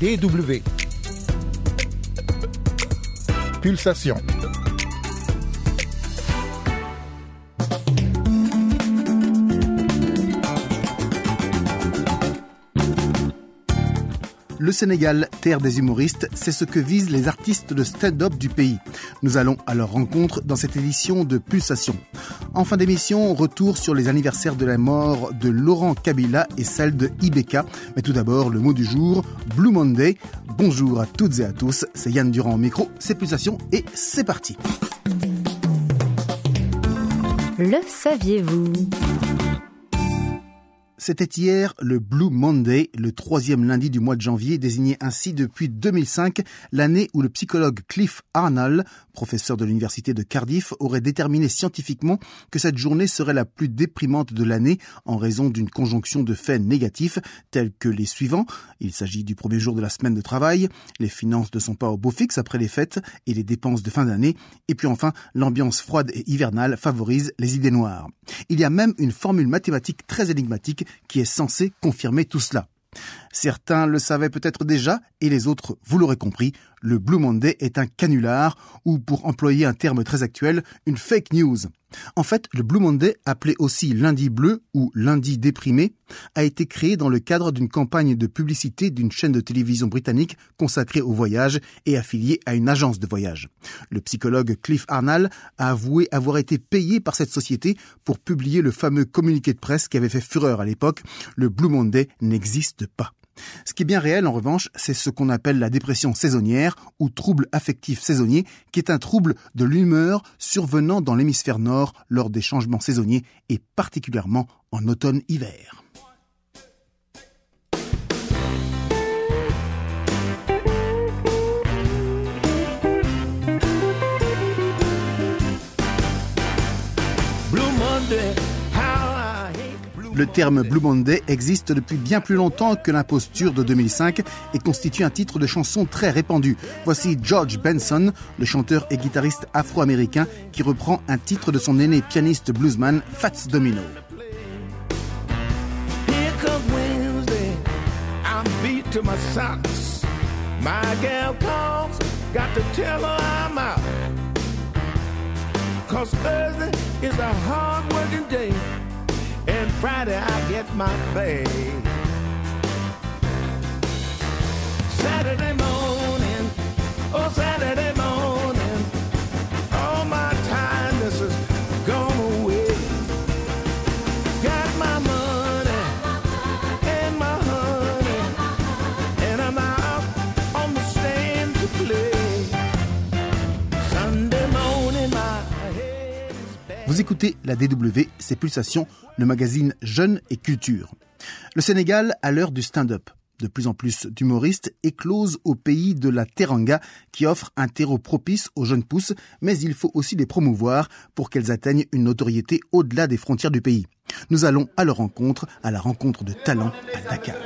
DW. Pulsation. Le Sénégal, terre des humoristes, c'est ce que visent les artistes de stand-up du pays. Nous allons à leur rencontre dans cette édition de Pulsation. En fin d'émission, retour sur les anniversaires de la mort de Laurent Kabila et celle de Ibeka. Mais tout d'abord, le mot du jour, Blue Monday. Bonjour à toutes et à tous, c'est Yann Durand au micro, c'est Pulsation et c'est parti. Le saviez-vous? C'était hier le Blue Monday, le troisième lundi du mois de janvier, désigné ainsi depuis 2005, l'année où le psychologue Cliff Arnold, professeur de l'université de Cardiff, aurait déterminé scientifiquement que cette journée serait la plus déprimante de l'année en raison d'une conjonction de faits négatifs tels que les suivants. Il s'agit du premier jour de la semaine de travail, les finances ne sont pas au beau fixe après les fêtes et les dépenses de fin d'année, et puis enfin l'ambiance froide et hivernale favorise les idées noires. Il y a même une formule mathématique très énigmatique qui est censée confirmer tout cela. Certains le savaient peut-être déjà, et les autres, vous l'aurez compris, le Blue Monday est un canular, ou pour employer un terme très actuel, une fake news. En fait, le Blue Monday, appelé aussi lundi bleu ou lundi déprimé, a été créé dans le cadre d'une campagne de publicité d'une chaîne de télévision britannique consacrée au voyage et affiliée à une agence de voyage. Le psychologue Cliff Arnall a avoué avoir été payé par cette société pour publier le fameux communiqué de presse qui avait fait fureur à l'époque. Le Blue Monday n'existe pas. Ce qui est bien réel, en revanche, c'est ce qu'on appelle la dépression saisonnière ou trouble affectif saisonnier, qui est un trouble de l'humeur survenant dans l'hémisphère nord lors des changements saisonniers et particulièrement en automne-hiver. Le terme Blue Monday existe depuis bien plus longtemps que l'imposture de 2005 et constitue un titre de chanson très répandu. Voici George Benson, le chanteur et guitariste afro-américain qui reprend un titre de son aîné pianiste bluesman Fats Domino. And Friday I get my pay. Vous écoutez la DW, c'est Pulsation, le magazine Jeunes et Culture. Le Sénégal, à l'heure du stand-up. De plus en plus d'humoristes éclosent au pays de la teranga qui offre un terreau propice aux jeunes pousses, mais il faut aussi les promouvoir pour qu'elles atteignent une notoriété au-delà des frontières du pays. Nous allons à leur rencontre, à la rencontre de talents à Dakar.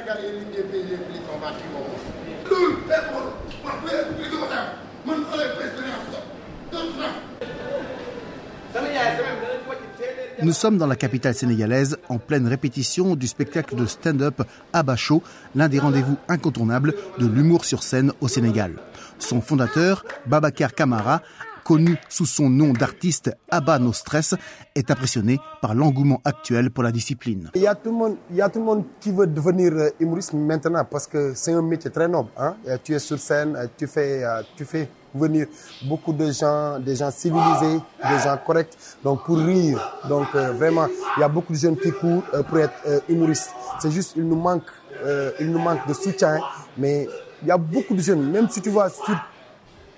Nous sommes dans la capitale sénégalaise en pleine répétition du spectacle de stand-up Abacho, l'un des rendez-vous incontournables de l'humour sur scène au Sénégal. Son fondateur, Babacar Camara, connu sous son nom d'artiste Abba No Stress, est impressionné par l'engouement actuel pour la discipline. Il y a tout le monde, il y a tout le monde qui veut devenir euh, humoriste maintenant parce que c'est un métier très noble. Hein? Tu es sur scène, euh, tu fais, euh, tu fais venir beaucoup de gens, des gens civilisés, des gens corrects, donc pour rire. Donc euh, vraiment, il y a beaucoup de jeunes qui courent euh, pour être euh, humoristes. C'est juste, il nous manque, euh, il nous manque de soutien, mais il y a beaucoup de jeunes, même si tu vois sur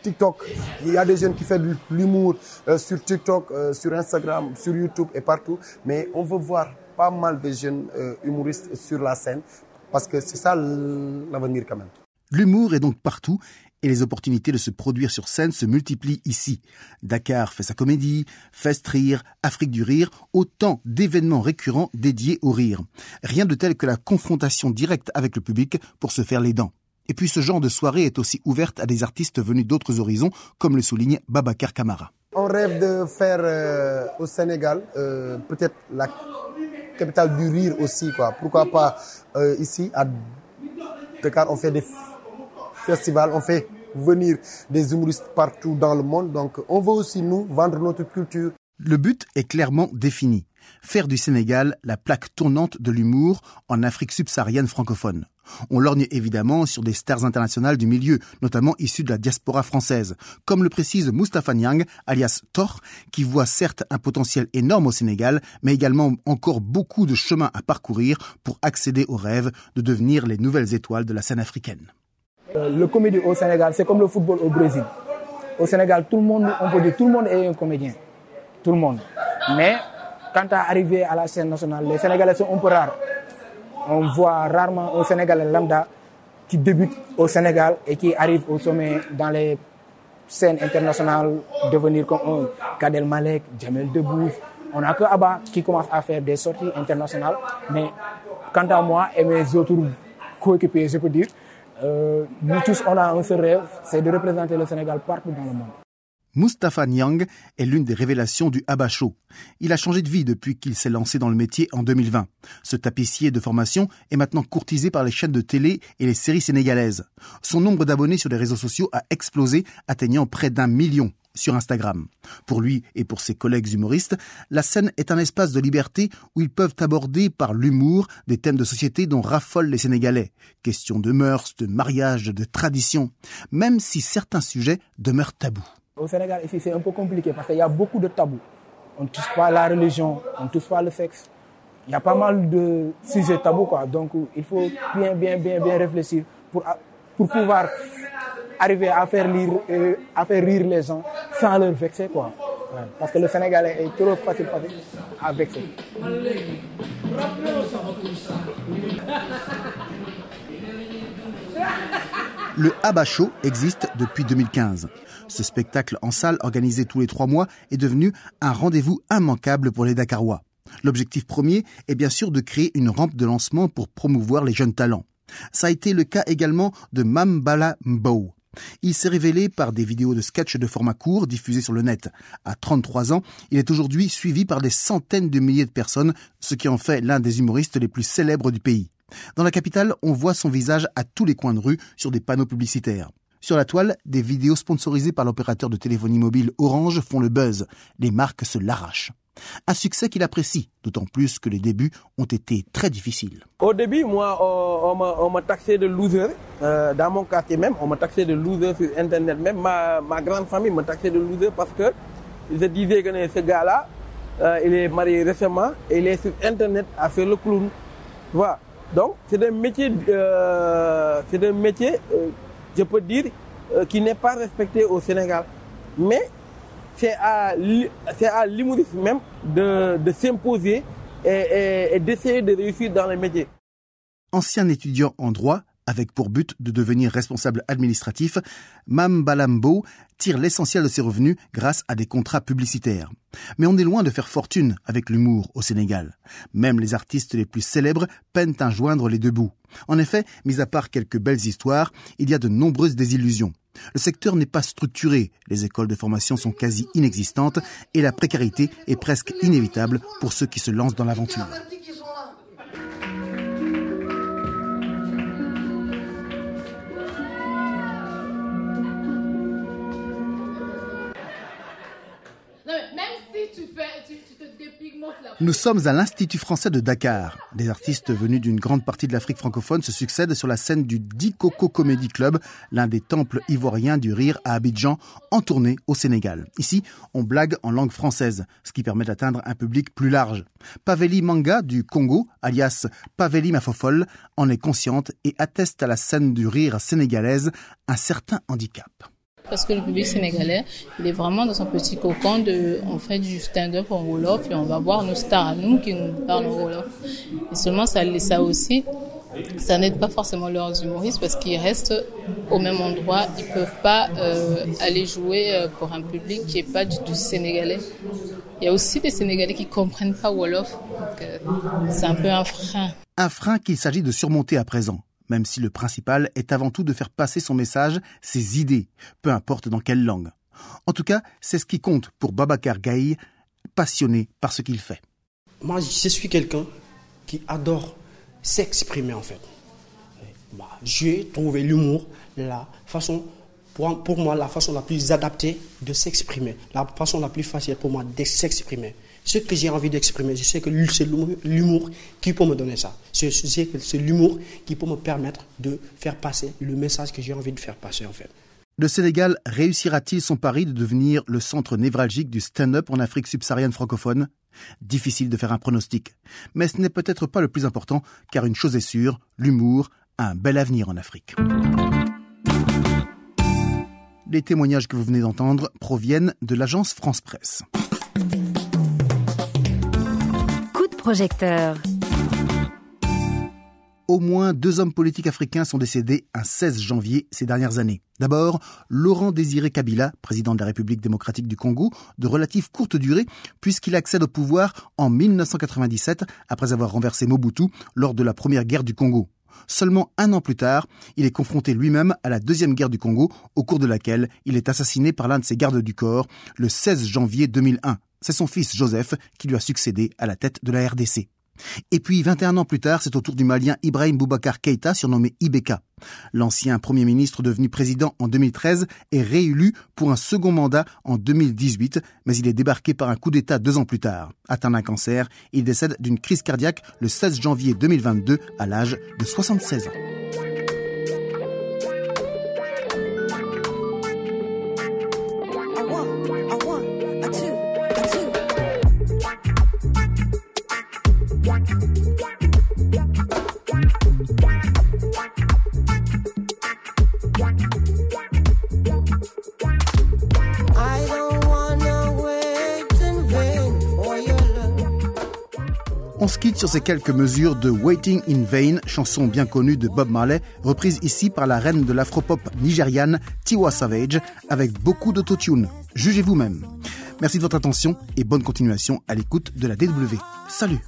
TikTok. Il y a des jeunes qui font de l'humour sur TikTok, sur Instagram, sur YouTube et partout. Mais on veut voir pas mal de jeunes humoristes sur la scène parce que c'est ça l'avenir quand même. L'humour est donc partout et les opportunités de se produire sur scène se multiplient ici. Dakar fait sa comédie, Fest Rire, Afrique du Rire, autant d'événements récurrents dédiés au rire. Rien de tel que la confrontation directe avec le public pour se faire les dents. Et puis ce genre de soirée est aussi ouverte à des artistes venus d'autres horizons, comme le souligne Babacar Camara. On rêve de faire euh, au Sénégal euh, peut-être la capitale du rire aussi. Quoi. Pourquoi pas euh, ici à Dakar, on fait des festivals, on fait venir des humoristes partout dans le monde. Donc, on veut aussi, nous, vendre notre culture. Le but est clairement défini. Faire du Sénégal la plaque tournante de l'humour en Afrique subsaharienne francophone. On lorgne évidemment sur des stars internationales du milieu, notamment issues de la diaspora française, comme le précise Moustapha Niang, alias Thor, qui voit certes un potentiel énorme au Sénégal, mais également encore beaucoup de chemin à parcourir pour accéder au rêve de devenir les nouvelles étoiles de la scène africaine. Euh, le comédie au Sénégal, c'est comme le football au Brésil. Au Sénégal, tout le monde, on peut dire, tout le monde est un comédien. Tout le monde. Mais quant à arriver à la scène nationale, les Sénégalais sont un peu rares. On voit rarement un Sénégalais lambda qui débute au Sénégal et qui arrive au sommet dans les scènes internationales, devenir comme Kadel Malek, Jamel Debbouze. On n'a que Abba qui commence à faire des sorties internationales. Mais quant à moi et mes autres coéquipiers, je peux dire, nous tous, on a un seul rêve, c'est de représenter le Sénégal partout dans le monde. Mustapha Nyang est l'une des révélations du Show. Il a changé de vie depuis qu'il s'est lancé dans le métier en 2020. Ce tapissier de formation est maintenant courtisé par les chaînes de télé et les séries sénégalaises. Son nombre d'abonnés sur les réseaux sociaux a explosé, atteignant près d'un million sur Instagram. Pour lui et pour ses collègues humoristes, la scène est un espace de liberté où ils peuvent aborder par l'humour des thèmes de société dont raffolent les Sénégalais. Questions de mœurs, de mariage, de tradition, même si certains sujets demeurent tabous. Au Sénégal, ici, c'est un peu compliqué parce qu'il y a beaucoup de tabous. On ne touche pas la religion, on ne touche pas le sexe. Il y a pas mal de sujets tabous, quoi. Donc, il faut bien, bien, bien, bien réfléchir pour, pour pouvoir arriver à faire, lire, euh, à faire rire les gens sans leur vexer, quoi. Parce que le Sénégalais est trop facile, facile à vexer. Le Abba Show existe depuis 2015. Ce spectacle en salle organisé tous les trois mois est devenu un rendez-vous immanquable pour les Dakarois. L'objectif premier est bien sûr de créer une rampe de lancement pour promouvoir les jeunes talents. Ça a été le cas également de Mambala Mbow. Il s'est révélé par des vidéos de sketch de format court diffusées sur le net. À 33 ans, il est aujourd'hui suivi par des centaines de milliers de personnes, ce qui en fait l'un des humoristes les plus célèbres du pays. Dans la capitale, on voit son visage à tous les coins de rue sur des panneaux publicitaires. Sur la toile, des vidéos sponsorisées par l'opérateur de téléphonie mobile Orange font le buzz. Les marques se l'arrachent. Un succès qu'il apprécie, d'autant plus que les débuts ont été très difficiles. Au début, moi, on, m'a taxé de loser. Euh, dans mon quartier même, on m'a taxé de loser sur Internet. Même ma, grande famille m'a taxé de loser parce que je disais que ce gars-là, euh, il est marié récemment et il est sur Internet à faire le clown. Voilà. Donc, c'est un métier, euh, c'est un métier je peux dire, euh, qui n'est pas respecté au Sénégal. Mais c'est à, à l'humoriste même de, s'imposer et, et d'essayer de réussir dans le métier. Ancien étudiant en droit, avec pour but de devenir responsable administratif, Mam Balambo tire l'essentiel de ses revenus grâce à des contrats publicitaires. Mais on est loin de faire fortune avec l'humour au Sénégal. Même les artistes les plus célèbres peinent à joindre les deux bouts. En effet, mis à part quelques belles histoires, il y a de nombreuses désillusions. Le secteur n'est pas structuré, les écoles de formation sont quasi inexistantes et la précarité est presque inévitable pour ceux qui se lancent dans l'aventure. Nous sommes à l'Institut français de Dakar. Des artistes venus d'une grande partie de l'Afrique francophone se succèdent sur la scène du Dikoko Comedy Club, l'un des temples ivoiriens du rire à Abidjan, en tournée au Sénégal. Ici, on blague en langue française, ce qui permet d'atteindre un public plus large. Paveli Manga du Congo, alias Paveli Mafofol, en est consciente et atteste à la scène du rire sénégalaise un certain handicap parce que le public sénégalais, il est vraiment dans son petit cocon de, on fait du stand-up en Wolof et on va voir nos stars à nous qui nous parlent en Wolof. Et seulement ça, ça aussi, ça n'aide pas forcément leurs humoristes parce qu'ils restent au même endroit. Ils peuvent pas euh, aller jouer euh, pour un public qui est pas du tout sénégalais. Il y a aussi des Sénégalais qui comprennent pas Wolof. Euh, c'est un peu un frein. Un frein qu'il s'agit de surmonter à présent même si le principal est avant tout de faire passer son message, ses idées, peu importe dans quelle langue. En tout cas, c'est ce qui compte pour Babacar Gaï, passionné par ce qu'il fait. Moi, je suis quelqu'un qui adore s'exprimer en fait. bah, j'ai trouvé l'humour la façon, pour moi, la façon la plus adaptée de s'exprimer, la façon la plus facile pour moi de s'exprimer. Ce que j'ai envie d'exprimer, je sais que c'est l'humour qui peut me donner ça. C'est l'humour qui peut me permettre de faire passer le message que j'ai envie de faire passer en fait. Le Sénégal réussira-t-il son pari de devenir le centre névralgique du stand-up en Afrique subsaharienne francophone? Difficile de faire un pronostic. Mais ce n'est peut-être pas le plus important, car une chose est sûre, l'humour a un bel avenir en Afrique. Les témoignages que vous venez d'entendre proviennent de l'agence France Presse. Projecteur. Au moins deux hommes politiques africains sont décédés un 16 janvier ces dernières années. D'abord, Laurent Désiré Kabila, président de la République démocratique du Congo, de relative courte durée, puisqu'il accède au pouvoir en 1997 après avoir renversé Mobutu lors de la première guerre du Congo. Seulement un an plus tard, il est confronté lui-même à la deuxième guerre du Congo, au cours de laquelle il est assassiné par l'un de ses gardes du corps le 16 janvier 2001. C'est son fils Joseph qui lui a succédé à la tête de la RDC. Et puis, 21 ans plus tard, c'est au tour du Malien Ibrahim Boubacar Keïta, surnommé Ibeka. L'ancien Premier ministre devenu président en 2013 est réélu pour un second mandat en 2018, mais il est débarqué par un coup d'État deux ans plus tard. Atteint d'un cancer, il décède d'une crise cardiaque le 16 janvier 2022 à l'âge de 76 ans. On se quitte sur ces quelques mesures de Waiting in Vain, chanson bien connue de Bob Marley, reprise ici par la reine de l'afropop nigériane Tiwa Savage, avec beaucoup d'autotune. Jugez vous-même. Merci de votre attention et bonne continuation à l'écoute de la DW. Salut